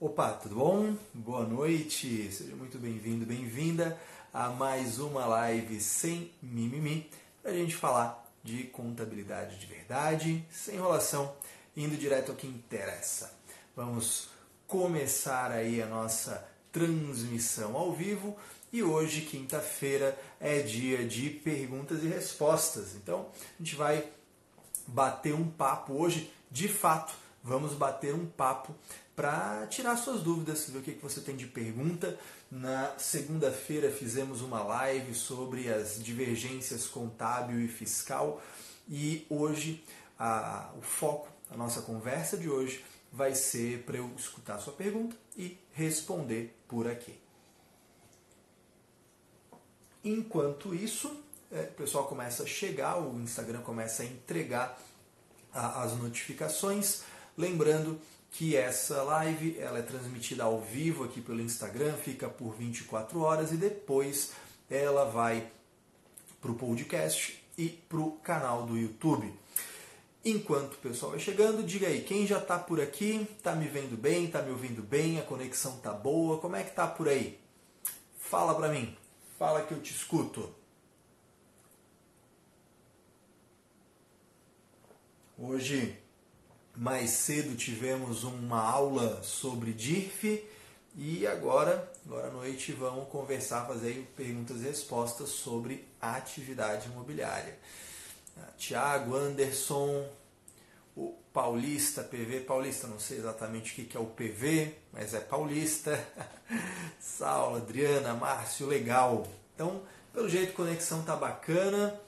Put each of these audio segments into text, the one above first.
Opa, tudo bom? Boa noite, seja muito bem-vindo, bem-vinda a mais uma live sem mimimi para a gente falar de contabilidade de verdade, sem enrolação, indo direto ao que interessa. Vamos começar aí a nossa transmissão ao vivo e hoje, quinta-feira, é dia de perguntas e respostas. Então, a gente vai bater um papo hoje, de fato, vamos bater um papo para tirar suas dúvidas, ver o que, você tem de pergunta. Na segunda-feira fizemos uma live sobre as divergências contábil e fiscal e hoje a, o foco, a nossa conversa de hoje vai ser para eu escutar sua pergunta e responder por aqui. Enquanto isso, é, o pessoal começa a chegar, o Instagram começa a entregar as notificações. Lembrando que essa live ela é transmitida ao vivo aqui pelo Instagram, fica por 24 horas e depois ela vai para o podcast e para o canal do YouTube. Enquanto o pessoal vai chegando, diga aí, quem já está por aqui, está me vendo bem, está me ouvindo bem, a conexão está boa, como é que está por aí? Fala para mim, fala que eu te escuto. Hoje mais cedo tivemos uma aula sobre DIRF e agora, agora à noite, vamos conversar, fazer perguntas e respostas sobre atividade imobiliária. Ah, Tiago, Anderson, o Paulista, PV, Paulista, não sei exatamente o que é o PV, mas é Paulista. Saulo, Adriana, Márcio, legal. Então, pelo jeito, conexão tá bacana.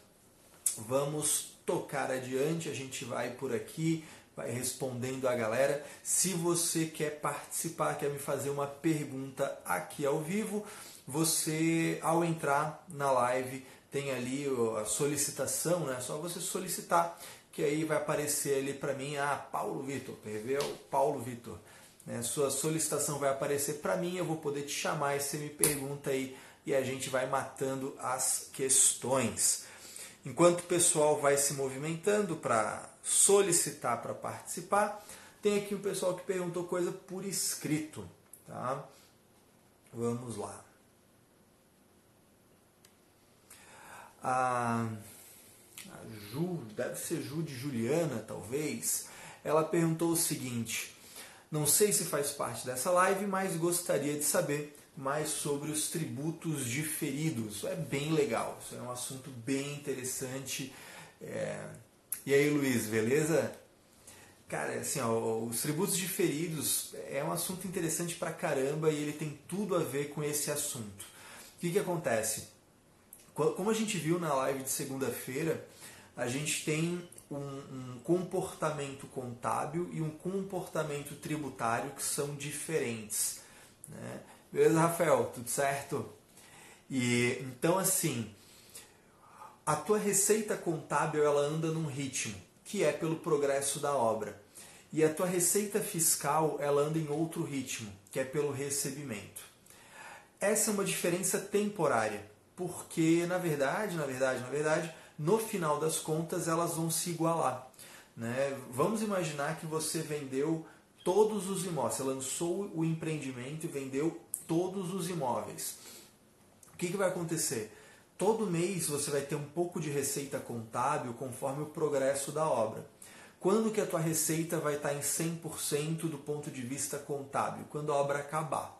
Vamos tocar adiante, a gente vai por aqui respondendo a galera. Se você quer participar, quer me fazer uma pergunta aqui ao vivo, você ao entrar na live tem ali a solicitação, né? Só você solicitar que aí vai aparecer ali para mim, ah, Paulo Vitor, o Paulo Vitor. Né? Sua solicitação vai aparecer para mim, eu vou poder te chamar e você me pergunta aí e a gente vai matando as questões. Enquanto o pessoal vai se movimentando para solicitar para participar, tem aqui um pessoal que perguntou coisa por escrito. Tá? Vamos lá. A, a Ju, deve ser Ju de Juliana, talvez. Ela perguntou o seguinte: Não sei se faz parte dessa live, mas gostaria de saber mais sobre os tributos diferidos. Isso é bem legal, isso é um assunto bem interessante. É... E aí, Luiz, beleza? Cara, assim, ó, os tributos diferidos é um assunto interessante pra caramba e ele tem tudo a ver com esse assunto. O que, que acontece? Como a gente viu na live de segunda-feira, a gente tem um, um, comportamento contábil e um comportamento tributário que são diferentes. Né? Beleza, Rafael? Tudo certo? E então assim, a tua receita contábil ela anda num ritmo, que é pelo progresso da obra. E a tua receita fiscal ela anda em outro ritmo, que é pelo recebimento. Essa é uma diferença temporária, porque na verdade, na verdade, na verdade, no final das contas elas vão se igualar. Né? Vamos imaginar que você vendeu todos os imóveis, você lançou o empreendimento e vendeu todos os imóveis. O que, que vai acontecer? Todo mês você vai ter um pouco de receita contábil conforme o progresso da obra. Quando que a tua receita vai estar em 100% do ponto de vista contábil? Quando a obra acabar.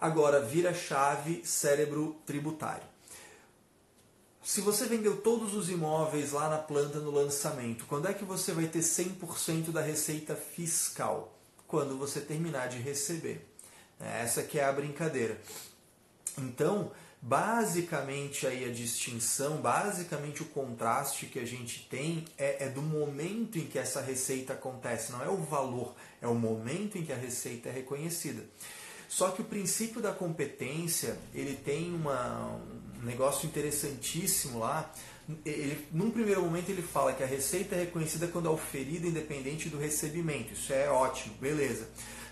Agora, vira chave cérebro tributário. Se você vendeu todos os imóveis lá na planta no lançamento, quando é que você vai ter 100% da receita fiscal? Quando você terminar de receber. Essa que é a brincadeira. Então, basicamente aí a distinção, basicamente o contraste que a gente tem é, é, do momento em que essa receita acontece, não é o valor, é o momento em que a receita é reconhecida. Só que o princípio da competência, ele tem uma, um negócio interessantíssimo lá. Ele, num primeiro momento ele fala que a receita é reconhecida quando é oferida independente do recebimento. Isso é ótimo, beleza.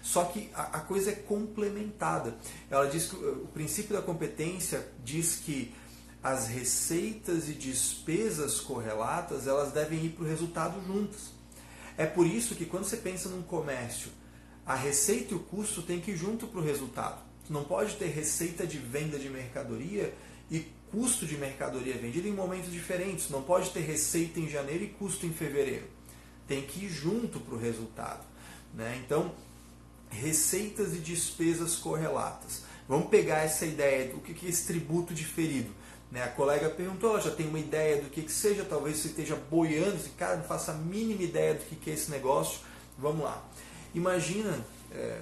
Só que a, a coisa é complementada. Ela diz que o, princípio da competência diz que as receitas e despesas correlatas elas devem ir para o resultado juntas. É por isso que quando você pensa num comércio, a receita e o custo têm que ir junto para o resultado. Tu não pode ter receita de venda de mercadoria e custo de mercadoria vendida em momentos diferentes. Não pode ter receita em janeiro e custo em fevereiro. Tem que ir junto para o resultado. Né? Então, receitas e despesas correlatas. Vamos pegar essa ideia do que é esse tributo diferido. Né? A colega perguntou, ela já tem uma ideia do que, que seja, talvez você esteja boiando, e cara, não faça a mínima ideia do que, que é esse negócio. Vamos lá. Imagina é,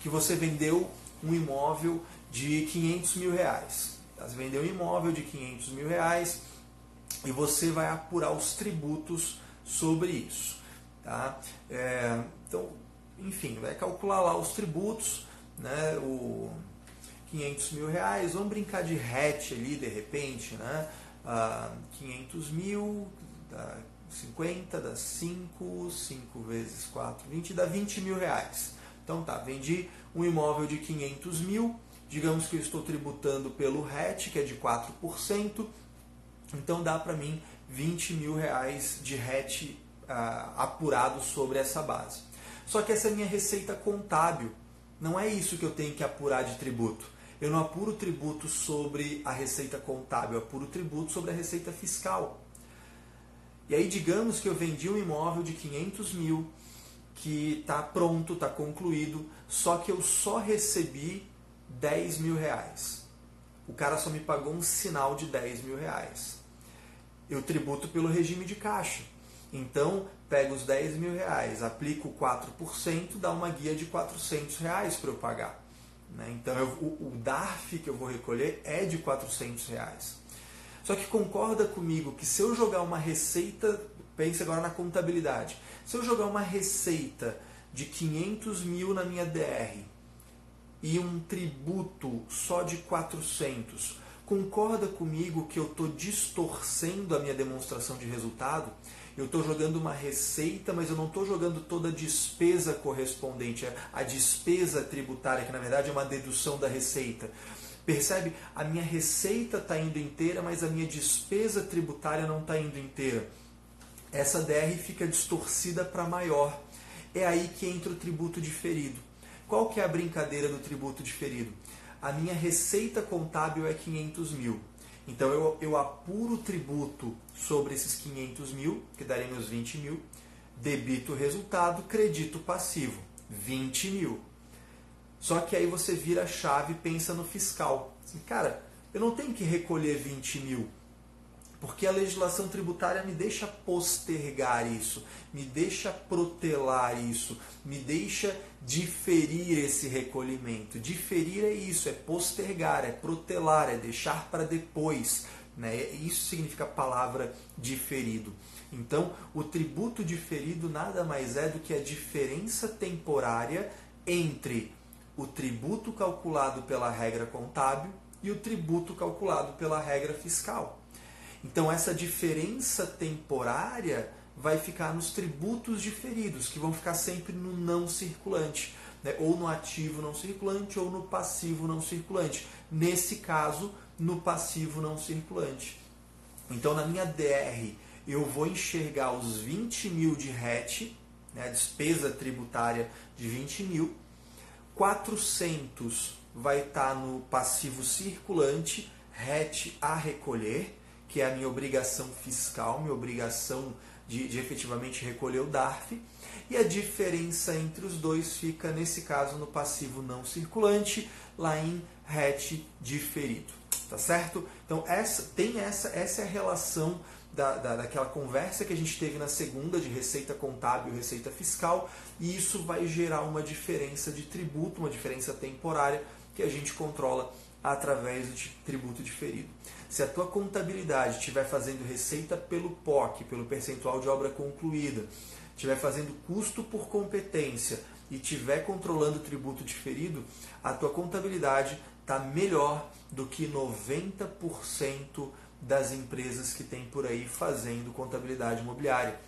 que você vendeu um imóvel de 500 mil reais. Você vendeu um imóvel de 500 mil reais e você vai apurar os tributos sobre isso. Tá? É, então, enfim, vai calcular lá os tributos, né, o 500 mil reais, vamos brincar de hatch ali de repente, né? Ah, 500 mil, dá 50, dá 5, 5 vezes 4, 20, dá 20 mil reais. Então tá, vendi um imóvel de 500 mil, digamos que eu estou tributando pelo RET, que é de 4%, então dá para mim 20 mil reais de RET ah, apurado sobre essa base. Só que essa é minha receita contábil, não é isso que eu tenho que apurar de tributo. Eu não apuro tributo sobre a receita contábil, eu apuro tributo sobre a receita fiscal. E aí, digamos que eu vendi um imóvel de 500 mil, que está pronto, está concluído, só que eu só recebi 10 mil reais. O cara só me pagou um sinal de 10 mil reais. Eu tributo pelo regime de caixa. Então, pego os 10 mil reais, aplico 4%, dá uma guia de 400 reais para eu pagar. Né? Então, eu, o, o DARF que eu vou recolher é de 400 reais. Só que concorda comigo que se eu jogar uma receita, pense agora na contabilidade, se eu jogar uma receita de 500 mil na minha DR e um tributo só de 400, concorda comigo que eu estou distorcendo a minha demonstração de resultado? Eu estou jogando uma receita, mas eu não estou jogando toda a despesa correspondente, a despesa tributária, que na verdade é uma dedução da receita. Percebe? A minha receita está indo inteira, mas a minha despesa tributária não está indo inteira. Essa DR fica distorcida para maior. É aí que entra o tributo diferido. Qual que é a brincadeira do tributo diferido? A minha receita contábil é 500 mil. Então eu, eu apuro o tributo sobre esses 500 mil, que daria meus 20 mil, debito o resultado, credito passivo, 20 mil. Só que aí você vira a chave e pensa no fiscal. Assim, cara, eu não tenho que recolher 20 mil, porque a legislação tributária me deixa postergar isso, me deixa protelar isso, me deixa diferir esse recolhimento. Diferir é isso, é postergar, é protelar, é deixar para depois. Né? Isso significa a palavra diferido. Então, o tributo diferido nada mais é do que a diferença temporária entre o tributo calculado pela regra contábil e o tributo calculado pela regra fiscal. Então, essa diferença temporária vai ficar nos tributos diferidos, que vão ficar sempre no não circulante, né? ou no ativo não circulante, ou no passivo não circulante. Nesse caso, no passivo não circulante. Então, na minha DR, eu vou enxergar os 20 mil de RET, né? despesa tributária de 20 mil, 400 vai estar tá no passivo circulante, RET a recolher, que é a minha obrigação fiscal, minha obrigação de, de efetivamente recolher o DARF. E a diferença entre os dois fica, nesse caso, no passivo não circulante, lá em RET diferido. Tá certo? Então, essa, tem essa, essa é a relação da, da, daquela conversa que a gente teve na segunda de receita contábil e receita fiscal, e isso vai gerar uma diferença de tributo, uma diferença temporária que a gente controla através do tributo diferido. Se a tua contabilidade estiver fazendo receita pelo POC, pelo percentual de obra concluída, estiver fazendo custo por competência e estiver controlando o tributo diferido, a tua contabilidade está melhor do que 90% das empresas que tem por aí fazendo contabilidade imobiliária.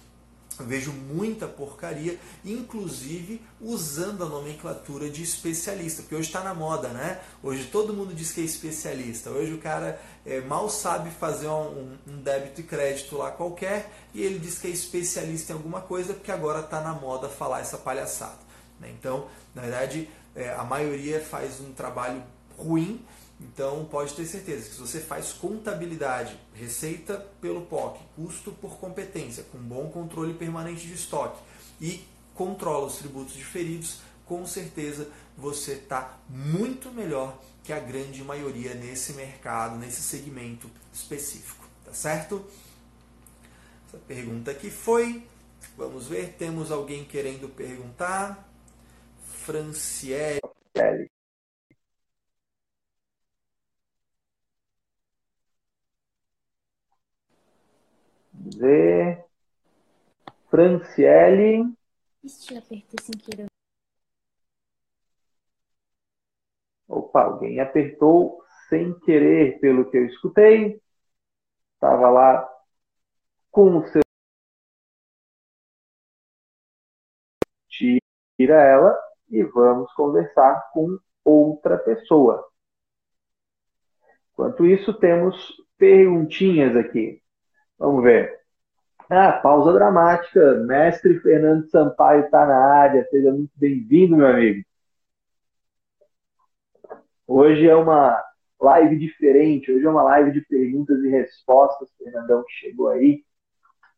Vejo muita porcaria, inclusive usando a nomenclatura de especialista, porque hoje está na moda, né? Hoje todo mundo diz que é especialista. Hoje o cara é, mal sabe fazer um, um, débito e crédito lá qualquer e ele diz que é especialista em alguma coisa porque agora está na moda falar essa palhaçada. Né? Então, na verdade, é, a maioria faz um trabalho ruim, então pode ter certeza que se você faz contabilidade, receita pelo POC, custo por competência, com bom controle permanente de estoque e controla os tributos diferidos, com certeza você está muito melhor que a grande maioria nesse mercado, nesse segmento específico, tá certo? Essa pergunta aqui foi. Vamos ver, temos alguém querendo perguntar. Franciele. Vamos ver. Franciele. Ixi, apertei sem querer. Opa, alguém apertou sem querer, pelo que eu escutei. Estava lá com o seu. Tira ela e vamos conversar com outra pessoa. Enquanto isso, temos perguntinhas aqui. Vamos ver. Ah, pausa dramática. Mestre Fernando Sampaio está na área. Seja muito bem-vindo, meu amigo. Hoje é uma live diferente, hoje é uma live de perguntas e respostas. Fernandão chegou aí.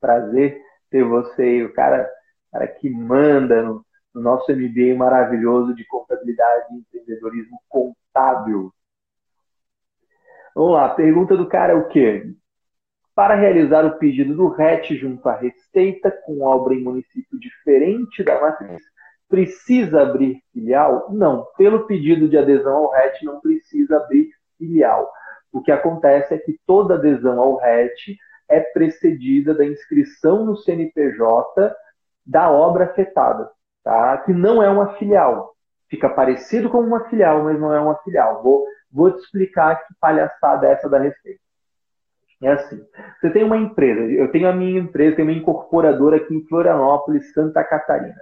Prazer ter você aí, o cara, cara que manda no, no nosso MBA maravilhoso de contabilidade e empreendedorismo contábil. Vamos lá, pergunta do cara é o quê? Para realizar o pedido do RET junto à Receita com obra em município diferente da matriz, precisa abrir filial? Não. Pelo pedido de adesão ao RET, não precisa abrir filial. O que acontece é que toda adesão ao RET é precedida da inscrição no CNPJ da obra afetada, tá? que não é uma filial. Fica parecido com uma filial, mas não é uma filial. Vou, vou te explicar que palhaçada é essa da Receita. É assim, você tem uma empresa, eu tenho a minha empresa, tenho uma incorporadora aqui em Florianópolis, Santa Catarina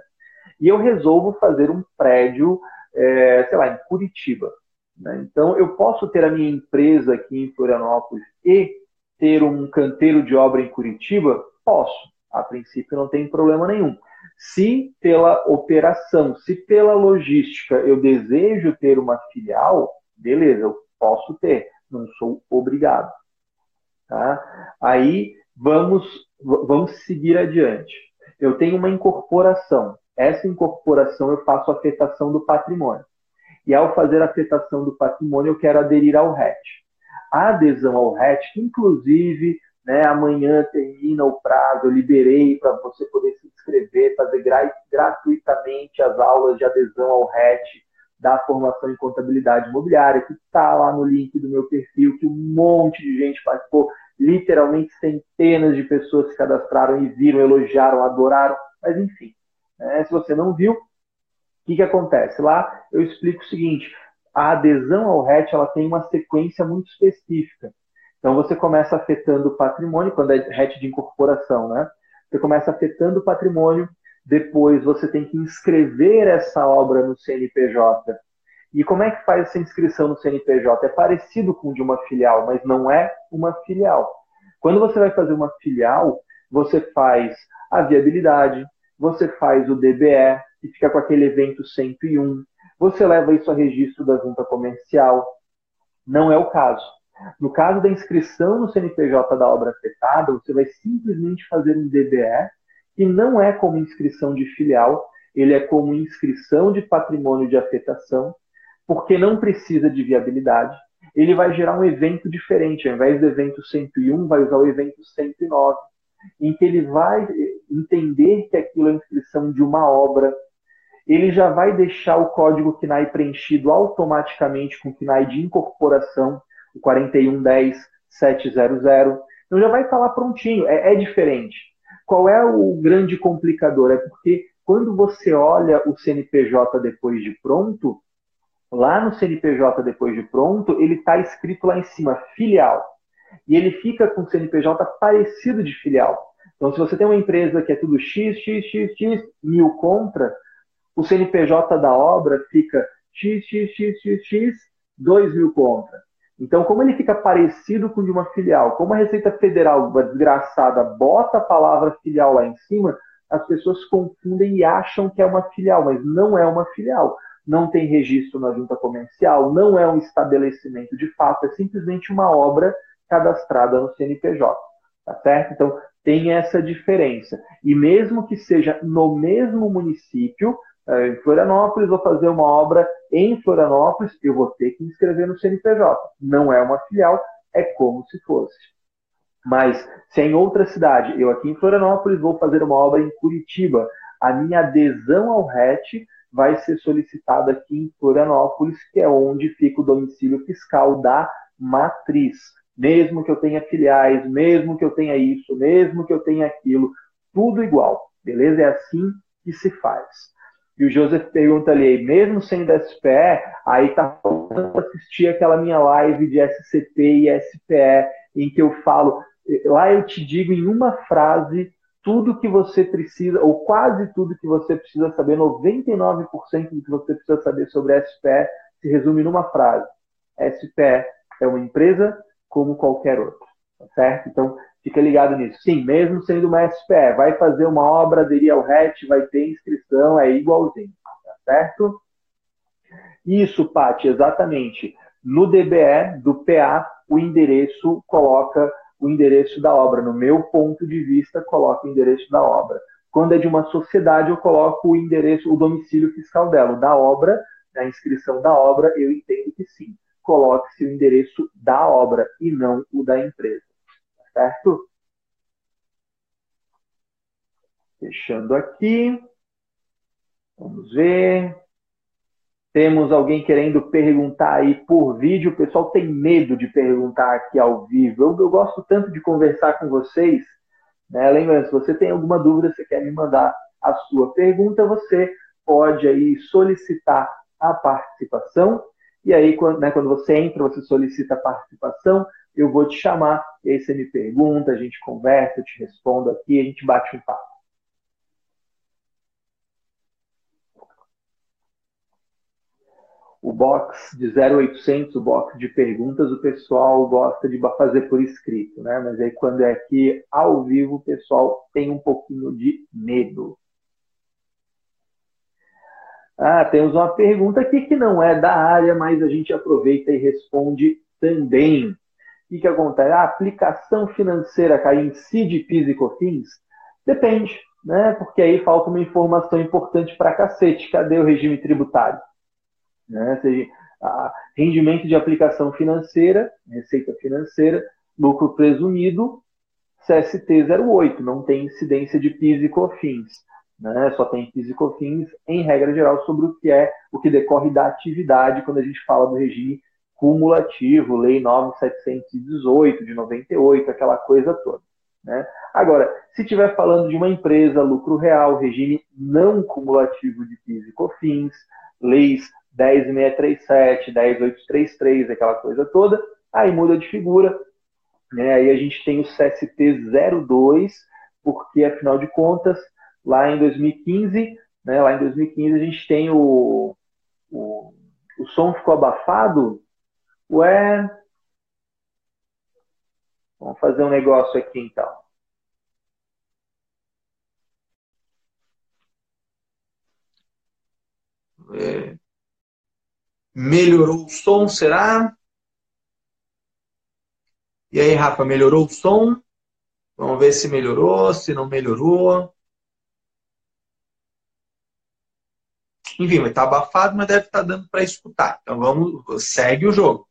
e eu resolvo fazer um prédio, é, sei lá, em Curitiba. Né? Então, eu posso ter a minha empresa aqui em Florianópolis e ter um canteiro de obra em Curitiba? Posso. A princípio, não tem problema nenhum. Se pela operação, se pela logística eu desejo ter uma filial, beleza, eu posso ter, não sou obrigado. Tá? Aí vamos, vamos seguir adiante. Eu tenho uma incorporação essa incorporação eu faço afetação do patrimônio. E ao fazer afetação do patrimônio, eu quero aderir ao RET. A adesão ao RET, inclusive né, amanhã termina o prazo, eu liberei para você poder se inscrever, fazer gra gratuitamente as aulas de adesão ao RET da formação em contabilidade imobiliária, que está lá no link do meu perfil, que um monte de gente participou, literalmente centenas de pessoas se cadastraram e viram, elogiaram, adoraram, mas enfim. É, se você não viu, o que, que acontece? Lá eu explico o seguinte: a adesão ao RET ela tem uma sequência muito específica. Então você começa afetando o patrimônio, quando é RET de incorporação, né? Você começa afetando o patrimônio, depois você tem que inscrever essa obra no CNPJ. E como é que faz essa inscrição no CNPJ? É parecido com o de uma filial, mas não é uma filial. Quando você vai fazer uma filial, você faz a viabilidade, você faz o DBE, que fica com aquele evento 101, você leva isso a registro da junta comercial. Não é o caso. No caso da inscrição no CNPJ da obra afetada, você vai simplesmente fazer um DBE, que não é como inscrição de filial, ele é como inscrição de patrimônio de afetação, porque não precisa de viabilidade. Ele vai gerar um evento diferente, ao invés do evento 101, vai usar o evento 109 em que ele vai entender que aquilo é inscrição de uma obra, ele já vai deixar o código KNAI preenchido automaticamente com o KNAI de incorporação, o 4110700. Então já vai estar lá prontinho, é, é diferente. Qual é o grande complicador? É porque quando você olha o CNPJ depois de pronto, lá no CNPJ depois de pronto, ele está escrito lá em cima, filial e ele fica com o CNPJ parecido de filial. Então, se você tem uma empresa que é tudo X, X, X, X, mil contra, o CNPJ da obra fica X, X, X, X, X, 2 mil contra. Então, como ele fica parecido com o de uma filial, como a Receita Federal, uma desgraçada, bota a palavra filial lá em cima, as pessoas confundem e acham que é uma filial, mas não é uma filial. Não tem registro na junta comercial, não é um estabelecimento de fato, é simplesmente uma obra cadastrada no CNPJ. Tá certo? Então, tem essa diferença. E mesmo que seja no mesmo município, eh, em Florianópolis, vou fazer uma obra em Florianópolis, eu vou ter que inscrever no CNPJ. Não é uma filial, é como se fosse. Mas se é em outra cidade, eu aqui em Florianópolis vou fazer uma obra em Curitiba, a minha adesão ao RET vai ser solicitada aqui em Florianópolis, que é onde fica o domicílio fiscal da matriz. Mesmo que eu tenha filiais, mesmo que eu tenha isso, mesmo que eu tenha aquilo, tudo igual, beleza? É assim que se faz. E o Joseph pergunta ali, mesmo sendo SPE, aí tá faltando assistir aquela minha live de SCP e SPE, em que eu falo Lá eu te digo em uma frase tudo que você precisa, ou quase tudo que você precisa saber, 99% do que você precisa saber sobre a SPE se resume numa frase. SPE é uma empresa como qualquer outra, tá certo? Então, fica ligado nisso. Sim, mesmo sendo uma SPE, vai fazer uma obra, aderir ao RET, vai ter inscrição, é igualzinho, tá certo? Isso, Paty, exatamente. No DBE do PA, o endereço coloca o endereço da obra. No meu ponto de vista, coloco o endereço da obra. Quando é de uma sociedade, eu coloco o endereço, o domicílio fiscal dela. Da obra, a inscrição da obra, eu entendo que sim. Coloque-se o endereço da obra e não o da empresa. Certo? Fechando aqui. Vamos ver. Temos alguém querendo perguntar aí por vídeo. O pessoal tem medo de perguntar aqui ao vivo. Eu, eu gosto tanto de conversar com vocês. Né? Lembrando, se você tem alguma dúvida, você quer me mandar a sua pergunta, você pode aí solicitar a participação. E aí, quando, né, quando você entra, você solicita a participação, eu vou te chamar, e aí você me pergunta, a gente conversa, eu te respondo aqui, a gente bate um papo. O box de 0800, o box de perguntas, o pessoal gosta de fazer por escrito, né? Mas aí quando é aqui ao vivo, o pessoal tem um pouquinho de medo. Ah, temos uma pergunta aqui que não é da área, mas a gente aproveita e responde também. O que, acontece? A aplicação financeira cai em CID, PIS e COFINS? Depende, né? Porque aí falta uma informação importante para cacete. Cadê o regime tributário? Né? Seja, rendimento de aplicação financeira, receita financeira, lucro presumido, CST 08, não tem incidência de PIS e COFINS. Né? Só tem PIS e COFINS, em regra geral, sobre o que é o que decorre da atividade quando a gente fala do regime cumulativo, Lei 9718 de 98, aquela coisa toda. Né? Agora, se estiver falando de uma empresa, lucro real, regime não cumulativo de PIS e COFINS, leis 10637, 10833, aquela coisa toda, aí muda de figura, né? aí a gente tem o CST02, porque afinal de contas, lá em 2015, né, lá em 2015 a gente tem o, o, o som ficou abafado, ué, vamos fazer um negócio aqui então. É, Melhorou o som, será? E aí, Rafa, melhorou o som? Vamos ver se melhorou, se não melhorou. Enfim, vai estar abafado, mas deve estar dando para escutar. Então vamos, segue o jogo.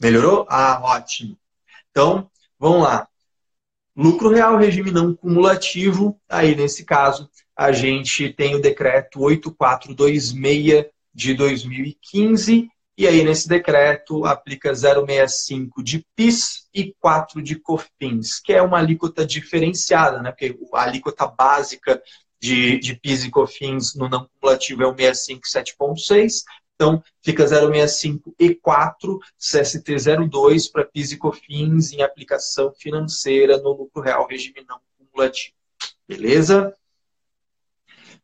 Melhorou? Ah, ótimo. Então, vamos lá. Lucro real, regime não cumulativo. Aí, nesse caso, a gente tem o decreto 8426 de 2015, e aí nesse decreto aplica 0,65 de PIS e 4 de COFINS, que é uma alíquota diferenciada, né? Porque a alíquota básica de, de PIS e COFINS no não cumulativo é o 65 7,6, então fica 0,65 e 4, CST 02 para PIS e COFINS em aplicação financeira no lucro real regime não cumulativo. Beleza?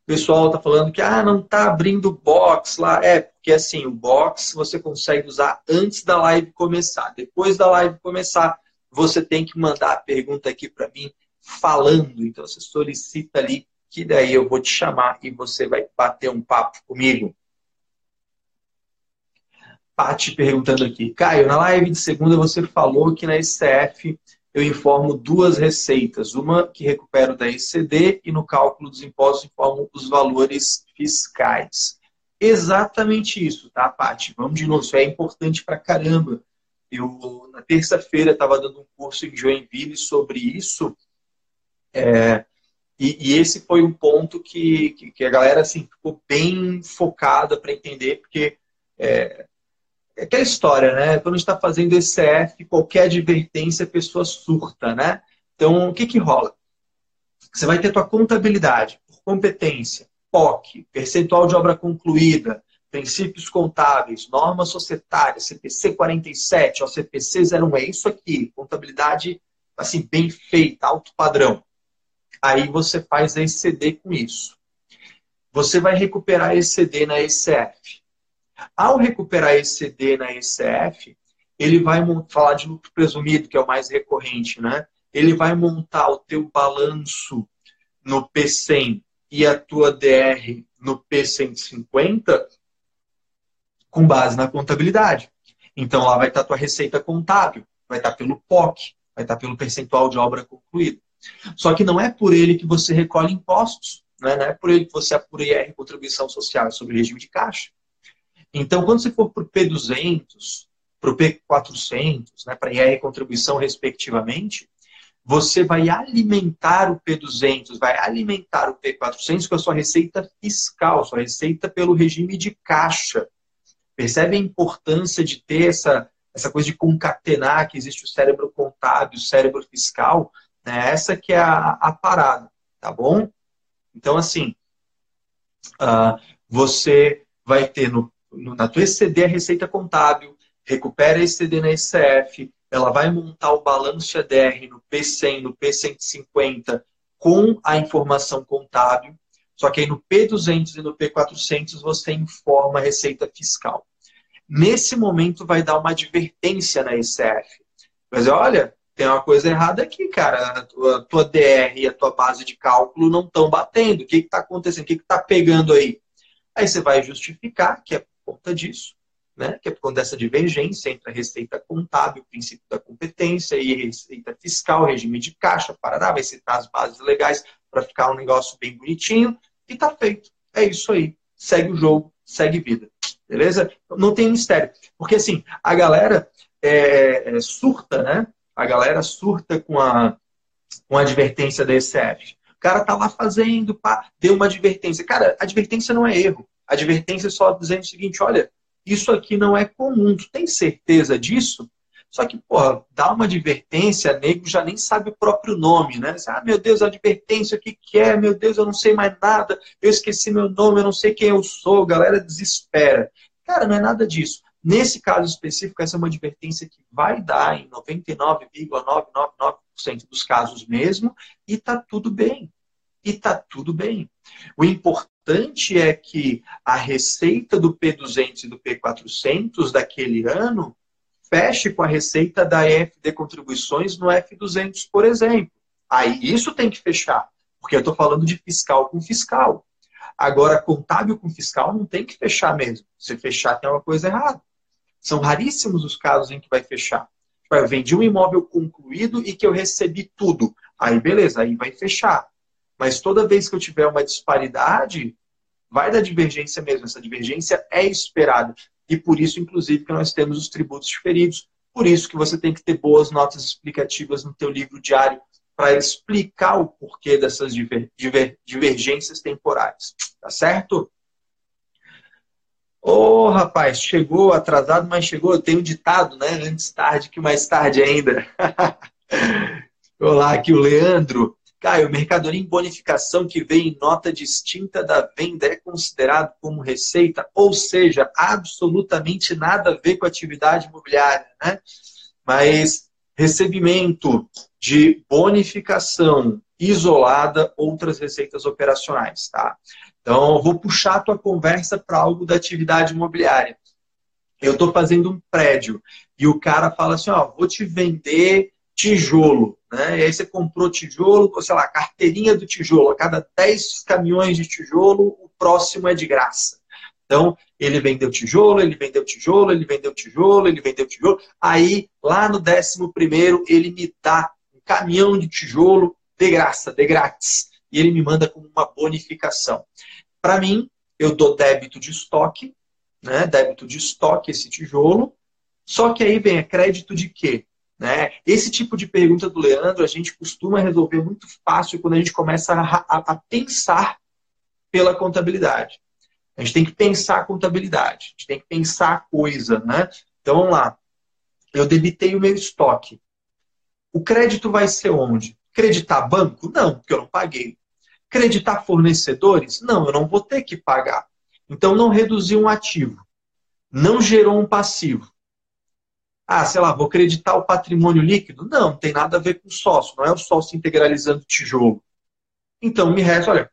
Pessoal está falando que ah, não está abrindo box lá. É, porque assim, o box você consegue usar antes da live começar. Depois da live começar, você tem que mandar a pergunta aqui para mim falando. Então você solicita ali que daí eu vou te chamar e você vai bater um papo comigo. Pati perguntando aqui. Caio, na live de segunda você falou que na SCF eu informo duas receitas. Uma que recupero da ECD e no cálculo dos impostos informo os valores fiscais. Exatamente isso, tá, Pati? Vamos de novo, isso é importante pra caramba. Eu, na terça-feira, estava dando um curso em Joinville sobre isso. É, e, e, esse foi um ponto que, que, que, a galera assim, ficou bem focada para entender, porque é, é aquela história, né? Quando a gente está fazendo ECF, qualquer advertência a pessoa surta, né? Então, o que, que rola? Você vai ter tua contabilidade por competência, POC, percentual de obra concluída, princípios contábeis, normas societárias, CPC 47, ó, CPC 01, é isso aqui, contabilidade assim bem feita, alto padrão. Aí você faz a ECD com isso. Você vai recuperar a ECD na ECF. Ao recuperar a ECD na ECF, ele vai falar de lucro presumido, que é o mais recorrente, né? Ele vai montar o teu balanço no P100 e a tua DR no P150 com base na contabilidade. Então lá vai estar tua receita contábil, vai estar pelo POC, vai estar pelo percentual de obra concluída. Só que não é por ele que você recolhe impostos, né? não é por ele que você apura IR, contribuição social, sobre regime de caixa. Então, quando você for para o P200, para o P400, né, para IR contribuição respectivamente, você vai alimentar o P200, vai alimentar o P400 com a sua receita fiscal, sua receita pelo regime de caixa. Percebe a importância de ter essa, essa coisa de concatenar que existe o cérebro contábil, o cérebro fiscal? Né? Essa que é a, a parada, tá bom? Então, assim, uh, você vai ter no, na tua ECD a receita contábil, recupera a ECD na ECF, ela vai montar o balanço ADR no P100, no P150, com a informação contábil, só que aí no P200 e no P400 você informa a receita fiscal. Nesse momento vai dar uma advertência na. Vai dizer, olha, tem uma coisa errada aqui, cara. A tua, a tua DR e a tua base de cálculo não estão batendo. O que está acontecendo? O que está pegando aí? Aí você vai justificar que é conta disso, né? que é por conta dessa divergência entre a receita contábil, o princípio da competência e a receita fiscal, regime de caixa, parará, vai citar as bases legais para ficar um negócio bem bonitinho e tá feito. É isso aí. Segue o jogo, segue vida. Beleza? Não tem mistério. Porque assim, a galera é, é, surta, né? A galera surta com a, com a advertência da ECF. O cara tá lá fazendo, pá, deu uma advertência. Cara, advertência não é erro. Advertência é só dizendo o seguinte: olha, isso aqui não é comum. Tu tem certeza disso? Só que, porra, dá uma advertência, nego já nem sabe o próprio nome, né? Ah, meu Deus, advertência, o que, que é? Meu Deus, eu não sei mais nada, eu esqueci meu nome, eu não sei quem eu sou, galera desespera. Cara, não é nada disso. Nesse caso específico, essa é uma advertência que vai dar em 99,999% dos casos mesmo, e tá tudo bem. E tá tudo bem. O importante é que a receita do P200 e do P400 daquele ano feche com a receita da FD Contribuições no F200, por exemplo. Aí isso tem que fechar, porque eu estou falando de fiscal com fiscal. Agora, contábil com fiscal não tem que fechar mesmo. Se fechar, tem uma coisa errada. São raríssimos os casos em que vai fechar. Tipo, eu vendi um imóvel concluído e que eu recebi tudo. Aí, beleza, aí vai fechar. Mas toda vez que eu tiver uma disparidade, vai dar divergência mesmo. Essa divergência é esperada e por isso, inclusive, que nós temos os tributos diferidos. Por isso que você tem que ter boas notas explicativas no teu livro diário para explicar o porquê dessas diver, diver, divergências temporais. Tá certo? Ô, oh, rapaz, chegou atrasado, mas chegou. Tem um ditado, né? Antes tarde que mais tarde ainda. Olá, aqui o Leandro. Caio, mercadoria em bonificação que vem em nota distinta da venda é considerado como receita, ou seja, absolutamente nada a ver com atividade imobiliária, né? Mas recebimento de bonificação isolada, outras receitas operacionais, tá? Então, eu vou puxar a tua conversa para algo da atividade imobiliária. Eu estou fazendo um prédio e o cara fala assim, ó, vou te vender tijolo. Né? E aí você comprou tijolo, sei lá, carteirinha do tijolo. A cada 10 caminhões de tijolo, o próximo é de graça. Então, ele vendeu tijolo, ele vendeu tijolo, ele vendeu tijolo, ele vendeu tijolo. Aí, lá no décimo primeiro, ele me dá um caminhão de tijolo de graça, de grátis. E ele me manda como uma bonificação. Para mim, eu dou débito de estoque, né? Débito de estoque, esse tijolo. Só que aí vem a crédito de quê? Né? Esse tipo de pergunta do Leandro a gente costuma resolver muito fácil quando a gente começa a, a, a pensar pela contabilidade. A gente tem que pensar a contabilidade, a gente tem que pensar a coisa, né? Então vamos lá. Eu debitei o meu estoque. O crédito vai ser onde? Creditar banco? Não, porque eu não paguei. Creditar fornecedores? Não, eu não vou ter que pagar. Então não reduziu um ativo. Não gerou um passivo. Ah, sei lá, vou creditar o patrimônio líquido? Não, não tem nada a ver com sócio, não é o sócio integralizando tijolo. Então, me resta, olha,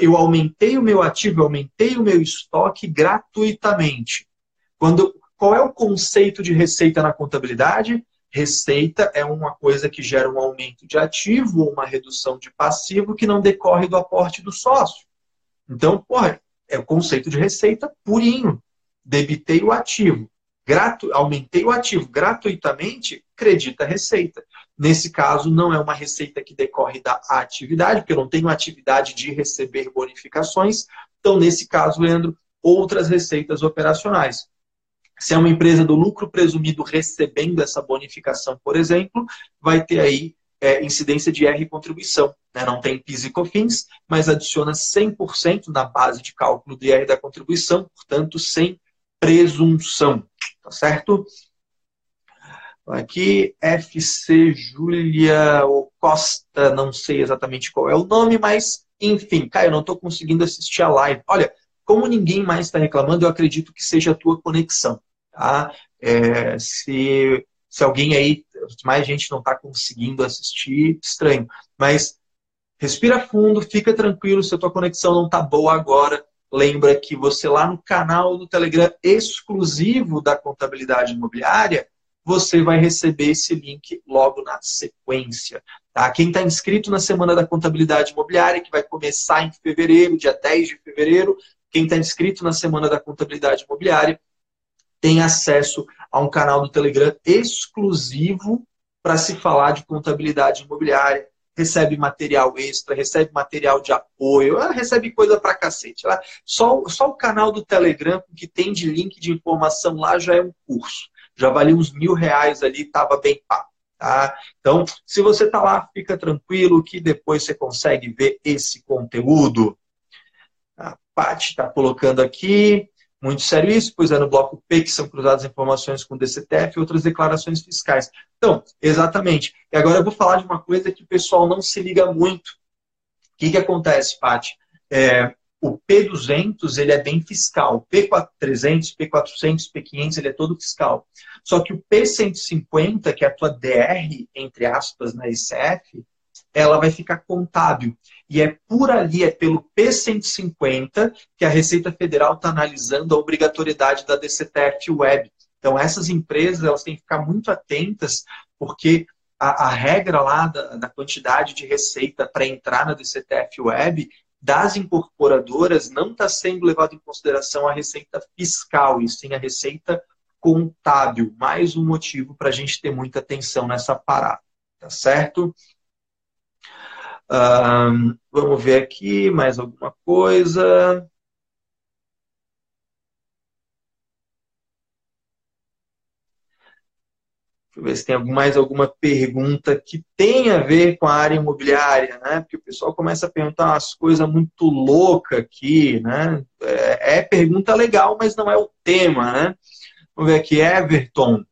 eu aumentei o meu ativo, eu aumentei o meu estoque gratuitamente. Quando, qual é o conceito de receita na contabilidade? Receita é uma coisa que gera um aumento de ativo ou uma redução de passivo que não decorre do aporte do sócio. Então, porra, é o conceito de receita purinho. Debitei o ativo, gratu... aumentei o ativo gratuitamente, acredita a receita. Nesse caso, não é uma receita que decorre da atividade, porque eu não tenho atividade de receber bonificações. Então, nesse caso, Leandro, outras receitas operacionais. Se é uma empresa do lucro presumido recebendo essa bonificação, por exemplo, vai ter aí é, incidência de R contribuição. Né? Não tem PIS e COFINS, mas adiciona 100% na base de cálculo do IR da contribuição, portanto, sem presunção. Tá certo? Aqui, FC Júlia Costa, não sei exatamente qual é o nome, mas enfim, Caio, eu não estou conseguindo assistir a live. Olha, como ninguém mais está reclamando, eu acredito que seja a tua conexão. Tá? É, se, se alguém aí, mais gente não está conseguindo assistir, estranho. Mas respira fundo, fica tranquilo, se a tua conexão não está boa agora, lembra que você lá no canal do Telegram exclusivo da contabilidade imobiliária, você vai receber esse link logo na sequência. Tá? Quem está inscrito na Semana da Contabilidade Imobiliária, que vai começar em fevereiro, dia 10 de fevereiro, quem está inscrito na Semana da Contabilidade Imobiliária tem acesso a um canal do Telegram exclusivo para se falar de contabilidade imobiliária, recebe material extra, recebe material de apoio, recebe coisa pra cacete. Lá. Só, só o canal do Telegram que tem de link de informação lá já é um curso já valia uns mil reais ali, estava bem pago. Tá? Então, se você está lá, fica tranquilo que depois você consegue ver esse conteúdo. A Paty está colocando aqui, muito sério isso, pois é no bloco P que são cruzadas informações com DCTF e outras declarações fiscais. Então, exatamente. E agora eu vou falar de uma coisa que o pessoal não se liga muito. O que, que acontece, Paty? É, o P200 ele é bem fiscal. P300, P400, P500 ele é todo fiscal. Só que o P150, que é a tua DR, entre aspas, na ICF, ela vai ficar contábil. E é por ali, é pelo P150, que a Receita Federal está analisando a obrigatoriedade da DCTF Web. Então, essas empresas elas têm que ficar muito atentas, porque a, a regra lá da, da, quantidade de receita para entrar na DCTF Web das incorporadoras não está sendo levado em consideração a receita fiscal, e sim a receita contábil. Mais um motivo para a gente ter muita atenção nessa parada, tá certo? Vamos ver aqui mais alguma coisa. Deixa eu ver se tem mais alguma pergunta que tem a ver com a área imobiliária, né? Porque o pessoal começa a perguntar umas coisas muito loucas aqui, né? É, é, pergunta legal, mas não é o tema, né? Vamos ver aqui, Everton.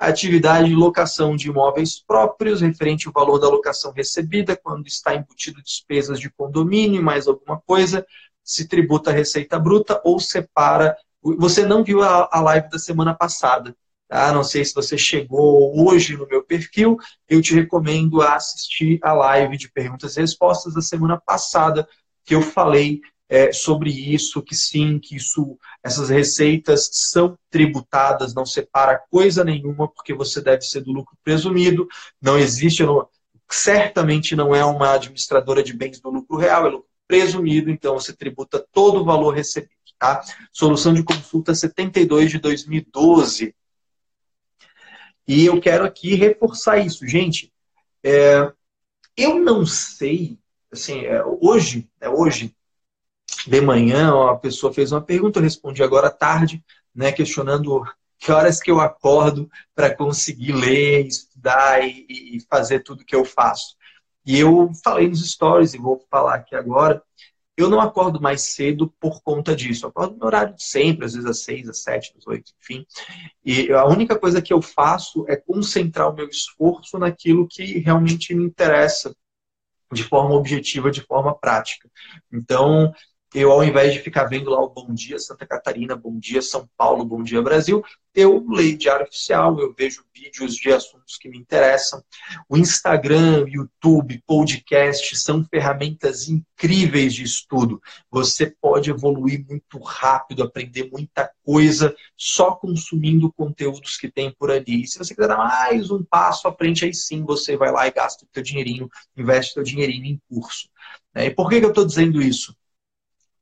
Atividade de locação de imóveis próprios, referente ao valor da locação recebida, quando está embutido despesas de condomínio, mais alguma coisa, se tributa a receita bruta ou separa. Você não viu a, live da semana passada Tá? Não sei se você chegou hoje no meu perfil, eu te recomendo assistir a live de perguntas e respostas da semana passada, que eu falei é, sobre isso, que sim, que isso, essas receitas são tributadas, não separa coisa nenhuma, porque você deve ser do lucro presumido, não existe, certamente não é uma administradora de bens do lucro real, é lucro presumido, então você tributa todo o valor recebido. Tá? Solução de consulta 72 de 2012. E eu quero aqui reforçar isso. Gente, é, eu não sei, assim, é, hoje, é, hoje, de manhã, ó, a pessoa fez uma pergunta, eu respondi agora à tarde, né, questionando que horas que eu acordo para conseguir ler, estudar e, e, fazer tudo que eu faço. E eu falei nos stories e vou falar aqui agora. Eu não acordo mais cedo por conta disso. Eu acordo no horário de sempre, às vezes às seis, às sete, às oito, enfim. E a única coisa que eu faço é concentrar o meu esforço naquilo que realmente me interessa de forma objetiva, de forma prática. Então, eu, ao invés de ficar vendo lá o Bom Dia Santa Catarina, Bom Dia São Paulo, Bom Dia Brasil, eu leio Diário Oficial, eu vejo vídeos de assuntos que me interessam. O Instagram, YouTube, podcast são ferramentas incríveis de estudo. Você pode evoluir muito rápido, aprender muita coisa só consumindo conteúdos que tem por ali. E se você quiser dar mais um passo à frente, aí sim você vai lá e gasta o seu dinheirinho, investe o seu dinheirinho em curso. E por que eu estou dizendo isso?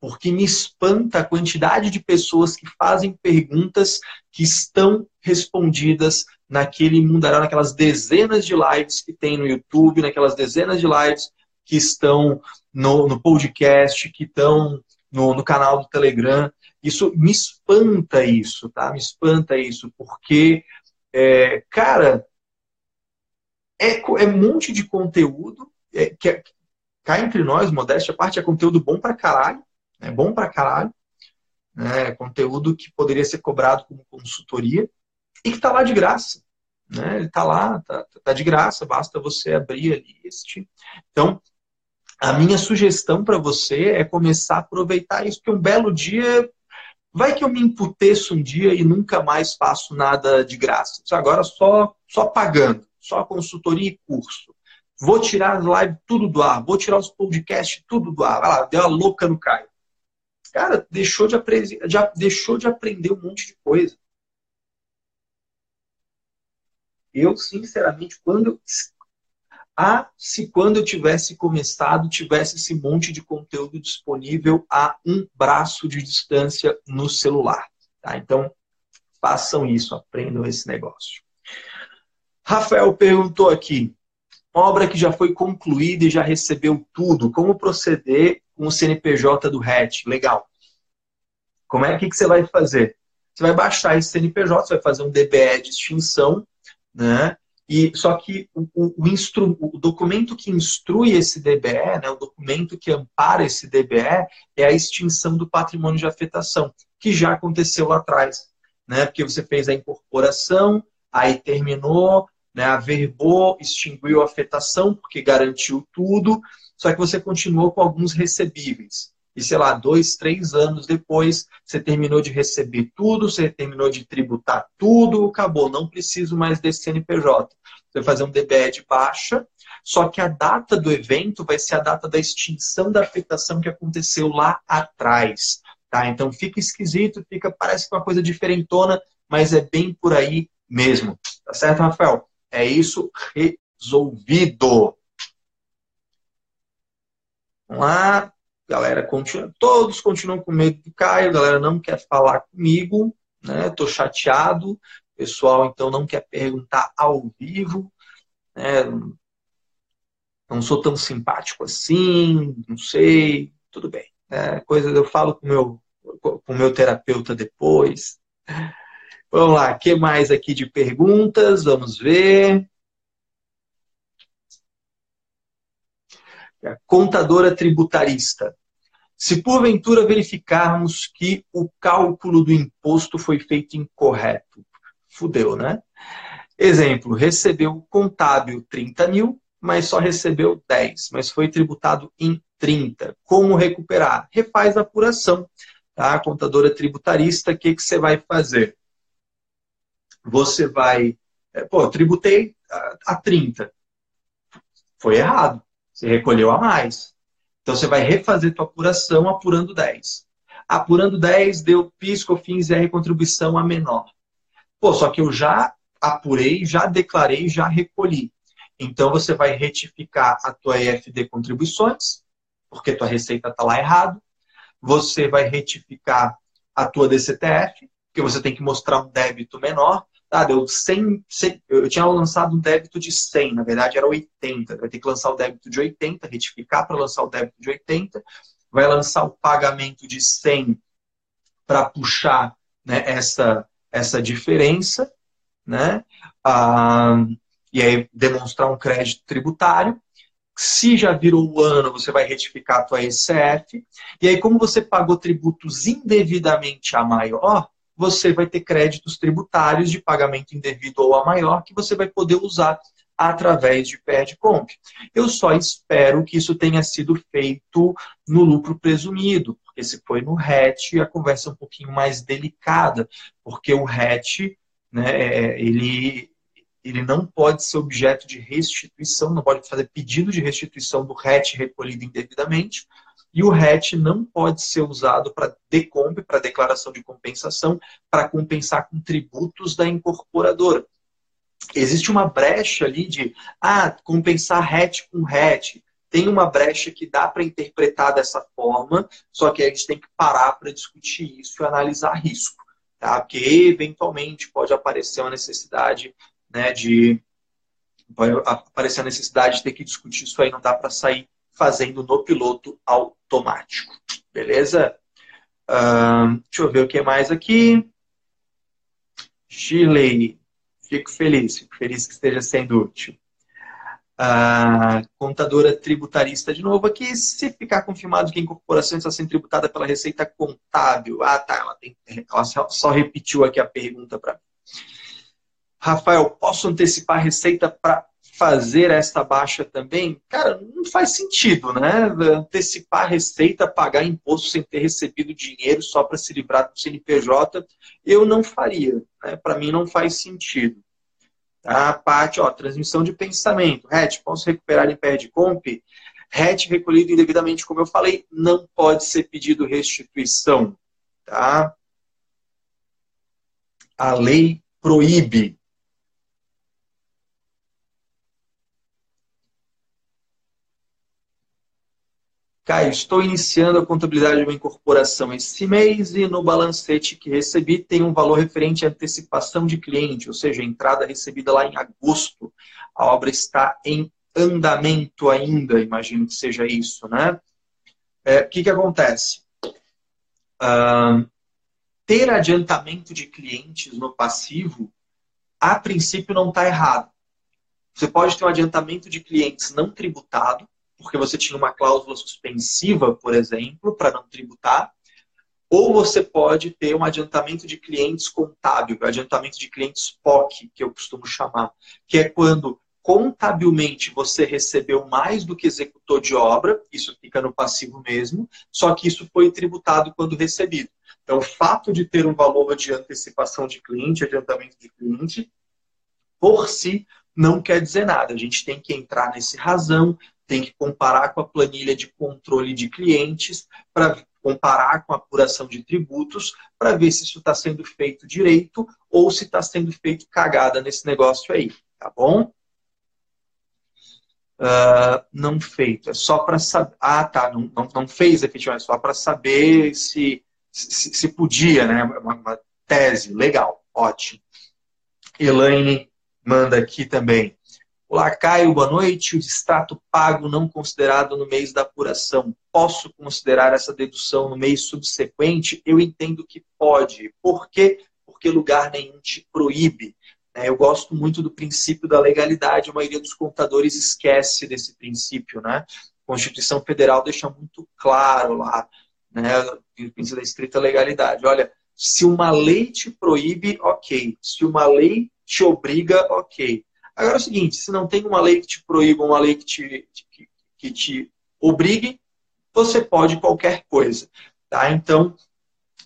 Porque me espanta a quantidade de pessoas que fazem perguntas que estão respondidas naquele mundaréu, naquelas dezenas de lives que tem no YouTube, naquelas dezenas de lives que estão no, no podcast, que estão no, no canal do Telegram. Isso me espanta isso, tá? Me espanta isso, porque, é, cara, é, é um monte de conteúdo é, que é, cá entre nós, modéstia a parte, é conteúdo bom pra caralho, é bom pra caralho. Né? É conteúdo que poderia ser cobrado como consultoria e que está lá de graça. Né? Ele está lá, está tá de graça, basta você abrir ali este. Então, a minha sugestão para você é começar a aproveitar isso, porque um belo dia vai que eu me emputeço um dia e nunca mais faço nada de graça. Agora só, só pagando, só consultoria e curso. Vou tirar as lives tudo do ar, vou tirar os podcasts tudo do ar. Vai lá, deu a louca no Caio cara, deixou de, já deixou de aprender um monte de coisa. Eu, sinceramente, quando ah, se quando eu tivesse começado, tivesse esse monte de conteúdo disponível a um braço de distância no celular. Tá? Então, façam isso, aprendam esse negócio. Rafael perguntou aqui: obra que já foi concluída e já recebeu tudo, como proceder o CNPJ do RET? Legal. Como é que, que você vai fazer? Você vai baixar esse CNPJ, você vai fazer um DBE de extinção, né? E só que o, o, instru, o documento que instrui esse DBE, né, o documento que ampara esse DBE, é a extinção do patrimônio de afetação, que já aconteceu lá atrás. Né? Porque você fez a incorporação, aí terminou, né, averbou, extinguiu a afetação, porque garantiu tudo, só que você continuou com alguns recebíveis e, sei lá, dois, três anos depois, você terminou de receber tudo, você terminou de tributar tudo, acabou, não preciso mais desse CNPJ. Você vai fazer um DBE de baixa, só que a data do evento vai ser a data da extinção da afetação que aconteceu lá atrás. Tá? Então fica esquisito, fica, parece uma coisa diferentona, mas é bem por aí mesmo. Tá certo, Rafael? É isso resolvido. Vamos lá galera continua, todos continuam com medo do Caio, galera não quer falar comigo, né? Tô chateado, pessoal então não quer perguntar ao vivo, né? Não sou tão simpático assim, não sei, tudo bem. Coisa eu falo com meu, o com meu terapeuta depois. Vamos lá, que mais aqui de perguntas? Vamos ver. contadora tributarista. Se porventura verificarmos que o cálculo do imposto foi feito incorreto, fudeu, né? Exemplo, recebeu contábil 30 mil, mas só recebeu 10, mas foi tributado em 30. Como recuperar? Refaz a apuração. Tá? Contadora tributarista, o que, que você vai fazer? Você vai. É, pô, tributei a 30. Foi errado. Você recolheu a mais. Então você vai refazer tua apuração apurando 10. Apurando 10, deu PIS, COFINS e a recontribuição a menor. Pô, só que eu já apurei, já declarei, já recolhi. Então você vai retificar a tua EFD contribuições, porque tua receita está lá errado. Você vai retificar a tua DCTF, porque você tem que mostrar um débito menor. Ah, deu 100, 100, eu tinha lançado um débito de 100, na verdade era 80. Vai ter que lançar o débito de 80, retificar para lançar o débito de 80. Vai lançar o pagamento de 100 para puxar né, essa, essa diferença, né? Ah, e aí demonstrar um crédito tributário. Se já virou o ano, você vai retificar a tua ECF. E aí, como você pagou tributos indevidamente a maior, você vai ter créditos tributários de pagamento indevido ou a maior que você vai poder usar através de PERD-COMP. Eu só espero que isso tenha sido feito no lucro presumido, porque se foi no RET, a conversa é um pouquinho mais delicada, porque o RET, né, é, ele, ele não pode ser objeto de restituição, não pode fazer pedido de restituição do RET recolhido indevidamente, e o RET não pode ser usado para decomp, para declaração de compensação, para compensar com tributos da incorporadora. Existe uma brecha ali de ah, compensar RET com RET. Tem uma brecha que dá para interpretar dessa forma, só que a gente tem que parar para discutir isso e analisar risco. Tá? Porque eventualmente pode aparecer uma necessidade né, de. Pode aparecer a necessidade de ter que discutir isso aí, não dá para sair fazendo no piloto automático. Beleza? Uh, deixa eu ver o que mais aqui. Shirley, fico feliz, fico feliz que esteja sendo útil. Uh, contadora tributarista de novo aqui. Se ficar confirmado que a incorporação está sendo tributada pela Receita Contábil. Ah, tá. Ela, tem, ela só repetiu aqui a pergunta para mim. Rafael, posso antecipar a receita para fazer esta baixa também, cara, não faz sentido, né? Antecipar a receita, pagar imposto sem ter recebido dinheiro só para se livrar do CNPJ, eu não faria. Né? Para mim não faz sentido. Tá? A parte, ó, transmissão de pensamento. RET, posso recuperar em perde comp? RET recolhido indevidamente, como eu falei, não pode ser pedido restituição. Tá? A lei proíbe Caio, estou iniciando a contabilidade de uma incorporação esse mês e no balancete que recebi tem um valor referente à antecipação de cliente, ou seja, a entrada recebida lá em agosto. A obra está em andamento ainda, imagino que seja isso, né? É, o que, que acontece? Uh, ter adiantamento de clientes no passivo, a princípio não está errado. Você pode ter um adiantamento de clientes não tributado, porque você tinha uma cláusula suspensiva, por exemplo, para não tributar, ou você pode ter um adiantamento de clientes contábil, adiantamento de clientes POC, que eu costumo chamar, que é quando contabilmente você recebeu mais do que executou de obra, isso fica no passivo mesmo, só que isso foi tributado quando recebido. Então, o fato de ter um valor de antecipação de cliente, adiantamento de cliente, por si, não quer dizer nada. A gente tem que entrar nesse razão, tem que comparar com a planilha de controle de clientes, para comparar com a apuração de tributos, para ver se isso está sendo feito direito ou se está sendo feito cagada nesse negócio aí, tá bom? Uh, não feito, é só para saber. Ah, tá, não, não, não fez efetivamente, é só para saber se, se, se, podia, né? Uma, uma tese, legal, ótimo. Elaine manda aqui também. Olá, Caio, boa noite. O extrato pago não considerado no mês da apuração, posso considerar essa dedução no mês subsequente? Eu entendo que pode. Por quê? Porque lugar nenhum te proíbe. É, eu gosto muito do princípio da legalidade, a maioria dos contadores esquece desse princípio, né? A Constituição Federal deixa muito claro lá, né? O princípio da estrita legalidade. Olha, se uma lei te proíbe, ok. Se uma lei te obriga, ok. Agora é o seguinte, se não tem uma lei que te proíba, uma lei que te, que, que te obrigue, você pode qualquer coisa. Tá? Então,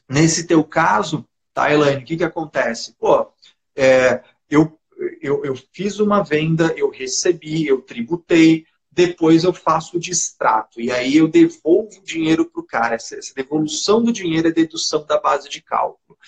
nesse teu caso, tá, Elaine, o que, que acontece? Pô, é, eu, eu, eu fiz uma venda, eu recebi, eu tributei, depois eu faço o distrato. E aí eu devolvo o dinheiro para o cara. Essa, essa, devolução do dinheiro é dedução da base de cálculo.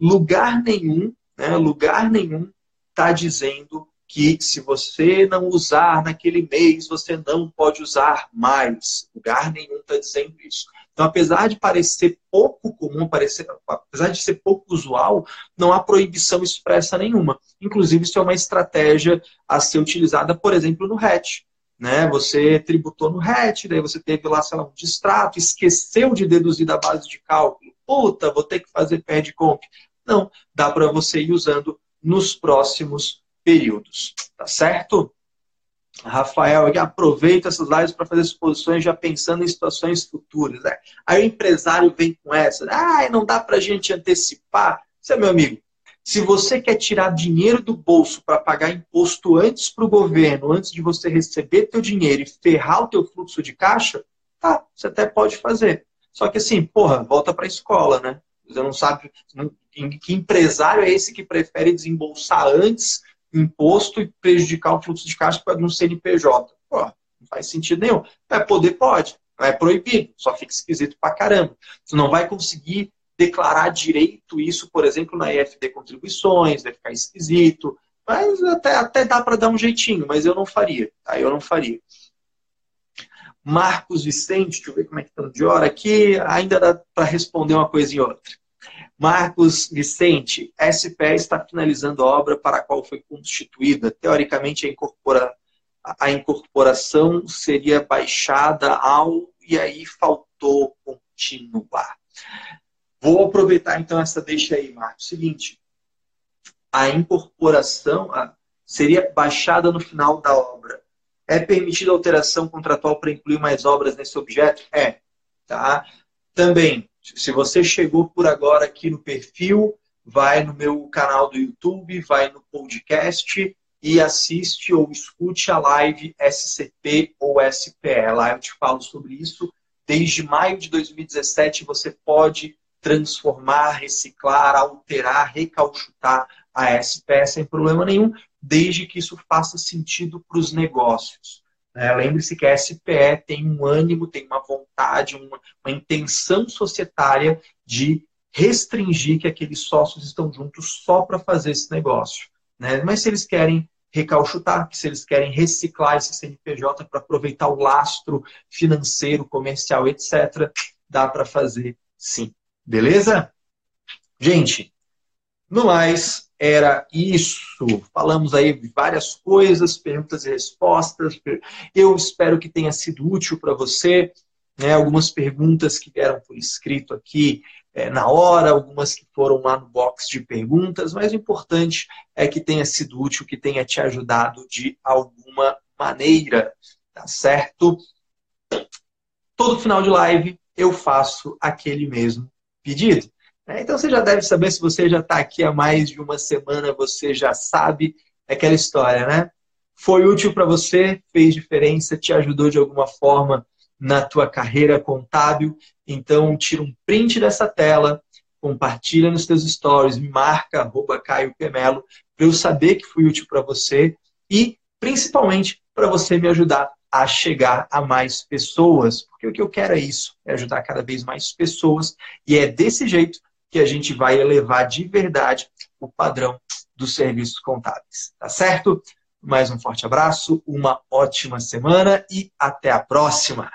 Lugar nenhum, né, lugar nenhum está dizendo que se você não usar naquele mês, você não pode usar mais. Lugar nenhum está dizendo isso. Então, apesar de parecer pouco comum, parecer, apesar de ser pouco usual, não há proibição expressa nenhuma. Inclusive, isso é uma estratégia a ser utilizada, por exemplo, no RET né? Você tributou no RET, daí você teve lá, sei lá, um distrato, esqueceu de deduzir da base de cálculo. Puta, vou ter que fazer perde comp. Não, dá para você ir usando nos próximos períodos, tá certo? Rafael, aqui aproveita essas lives para fazer exposições já pensando em situações futuras. Né? Aí o empresário vem com essa, ah, não dá para a gente antecipar. Isso é meu amigo. Se você quer tirar dinheiro do bolso para pagar imposto antes para o governo, antes de você receber teu dinheiro e ferrar o teu fluxo de caixa, tá, você até pode fazer. Só que assim, porra, volta para a escola, né? Você não sabe que empresário é esse que prefere desembolsar antes imposto e prejudicar o fluxo de caixa para um CNPJ. Pô, não faz sentido nenhum. Vai poder, pode. Não é proibido, só fica esquisito pra caramba. Você não vai conseguir declarar direito isso, por exemplo, na EFD Contribuições, vai ficar esquisito. Mas até, até dá para dar um jeitinho, mas eu não faria. Tá? Eu não faria. Marcos Vicente, deixa eu ver como é que está de hora aqui. Ainda dá para responder uma coisa e outra. Marcos Vicente, SPE está finalizando a obra para a qual foi constituída. Teoricamente, a, incorpora, a incorporação seria baixada ao e aí faltou continuar. Vou aproveitar então essa deixa aí, Marcos. Seguinte, a incorporação seria baixada no final da obra. É permitida alteração contratual para incluir mais obras nesse objeto? É. Tá? Também, se você chegou por agora aqui no perfil, vai no meu canal do YouTube, vai no podcast e assiste ou escute a live SCP ou SPE. Lá eu te falo sobre isso. Desde maio de 2017 você pode transformar, reciclar, alterar, recalchutar a SPE sem problema nenhum, desde que isso faça sentido para os negócios. Né? Lembre-se que a SPE tem um ânimo, tem uma vontade, uma, uma intenção societária de restringir que aqueles sócios estão juntos só para fazer esse negócio. Né? Mas se eles querem recalchutar, se eles querem reciclar esse CNPJ para aproveitar o lastro financeiro, comercial, etc., dá para fazer sim. Beleza? Gente, no mais, era isso. Falamos aí várias coisas, perguntas e respostas. Eu espero que tenha sido útil para você. Né? Algumas perguntas que vieram por escrito aqui é, na hora, algumas que foram lá no box de perguntas, mas o importante é que tenha sido útil, que tenha te ajudado de alguma maneira, tá certo? Todo final de live eu faço aquele mesmo pedido. É, então você já deve saber, se você já está aqui há mais de uma semana, você já sabe aquela história, né? Foi útil para você, fez diferença, te ajudou de alguma forma na tua carreira contábil. Então tira um print dessa tela, compartilha nos teus stories, me marca arroba Caio Pemelo para eu saber que fui útil para você e principalmente para você me ajudar a chegar a mais pessoas, porque o que eu quero é isso, é ajudar cada vez mais pessoas, e é desse jeito que a gente vai elevar de verdade o padrão dos serviços contábeis, tá certo? Mais um forte abraço, uma ótima semana e até a próxima!